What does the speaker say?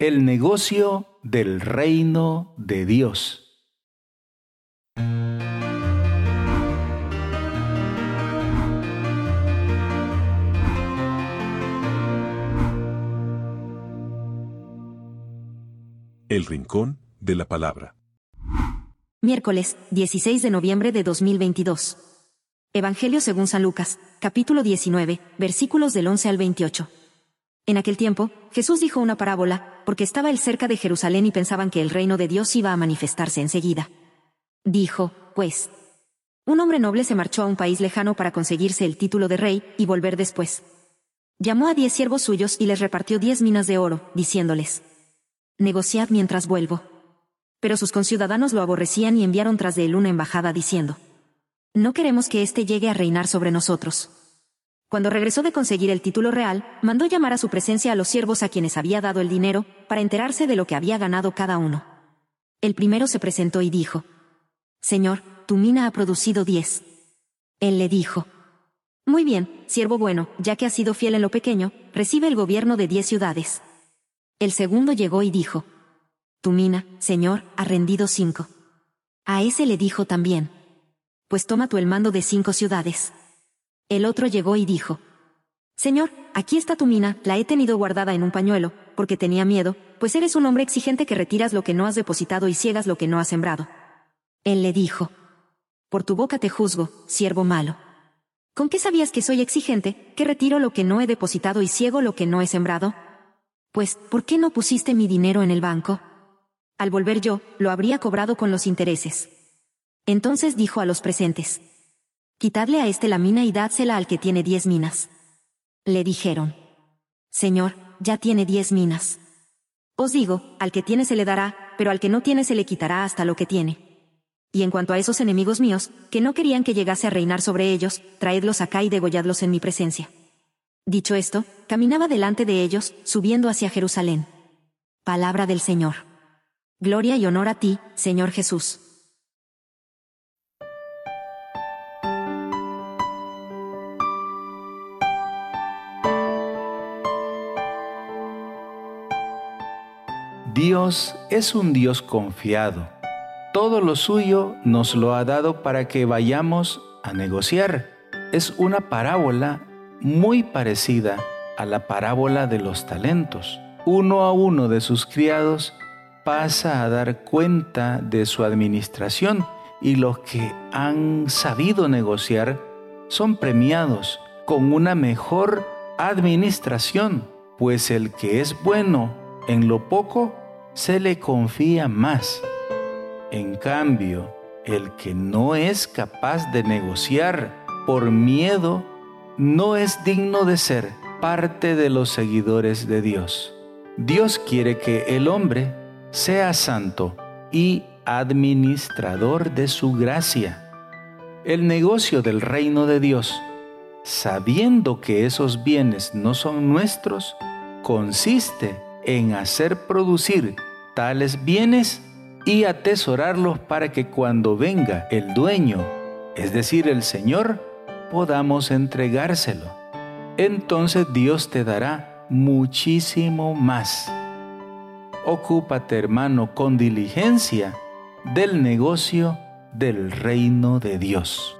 El negocio del reino de Dios. El Rincón de la Palabra. Miércoles, 16 de noviembre de 2022. Evangelio según San Lucas, capítulo 19, versículos del 11 al 28. En aquel tiempo, Jesús dijo una parábola, porque estaba él cerca de Jerusalén y pensaban que el reino de Dios iba a manifestarse enseguida. Dijo, pues, un hombre noble se marchó a un país lejano para conseguirse el título de rey y volver después. Llamó a diez siervos suyos y les repartió diez minas de oro, diciéndoles, negociad mientras vuelvo. Pero sus conciudadanos lo aborrecían y enviaron tras de él una embajada diciendo, No queremos que éste llegue a reinar sobre nosotros. Cuando regresó de conseguir el título real, mandó llamar a su presencia a los siervos a quienes había dado el dinero, para enterarse de lo que había ganado cada uno. El primero se presentó y dijo, Señor, tu mina ha producido diez. Él le dijo, Muy bien, siervo bueno, ya que has sido fiel en lo pequeño, recibe el gobierno de diez ciudades. El segundo llegó y dijo, Tu mina, Señor, ha rendido cinco. A ese le dijo también, Pues toma tú el mando de cinco ciudades. El otro llegó y dijo, Señor, aquí está tu mina, la he tenido guardada en un pañuelo, porque tenía miedo, pues eres un hombre exigente que retiras lo que no has depositado y ciegas lo que no has sembrado. Él le dijo, Por tu boca te juzgo, siervo malo. ¿Con qué sabías que soy exigente, que retiro lo que no he depositado y ciego lo que no he sembrado? Pues, ¿por qué no pusiste mi dinero en el banco? Al volver yo, lo habría cobrado con los intereses. Entonces dijo a los presentes, Quitadle a este la mina y dádsela al que tiene diez minas. Le dijeron, Señor, ya tiene diez minas. Os digo, al que tiene se le dará, pero al que no tiene se le quitará hasta lo que tiene. Y en cuanto a esos enemigos míos, que no querían que llegase a reinar sobre ellos, traedlos acá y degolladlos en mi presencia. Dicho esto, caminaba delante de ellos, subiendo hacia Jerusalén. Palabra del Señor. Gloria y honor a ti, Señor Jesús. Dios es un Dios confiado. Todo lo suyo nos lo ha dado para que vayamos a negociar. Es una parábola muy parecida a la parábola de los talentos. Uno a uno de sus criados pasa a dar cuenta de su administración y los que han sabido negociar son premiados con una mejor administración, pues el que es bueno en lo poco se le confía más. En cambio, el que no es capaz de negociar por miedo no es digno de ser parte de los seguidores de Dios. Dios quiere que el hombre sea santo y administrador de su gracia. El negocio del reino de Dios, sabiendo que esos bienes no son nuestros, consiste en hacer producir tales bienes y atesorarlos para que cuando venga el dueño, es decir, el Señor, podamos entregárselo. Entonces Dios te dará muchísimo más. Ocúpate, hermano, con diligencia del negocio del reino de Dios.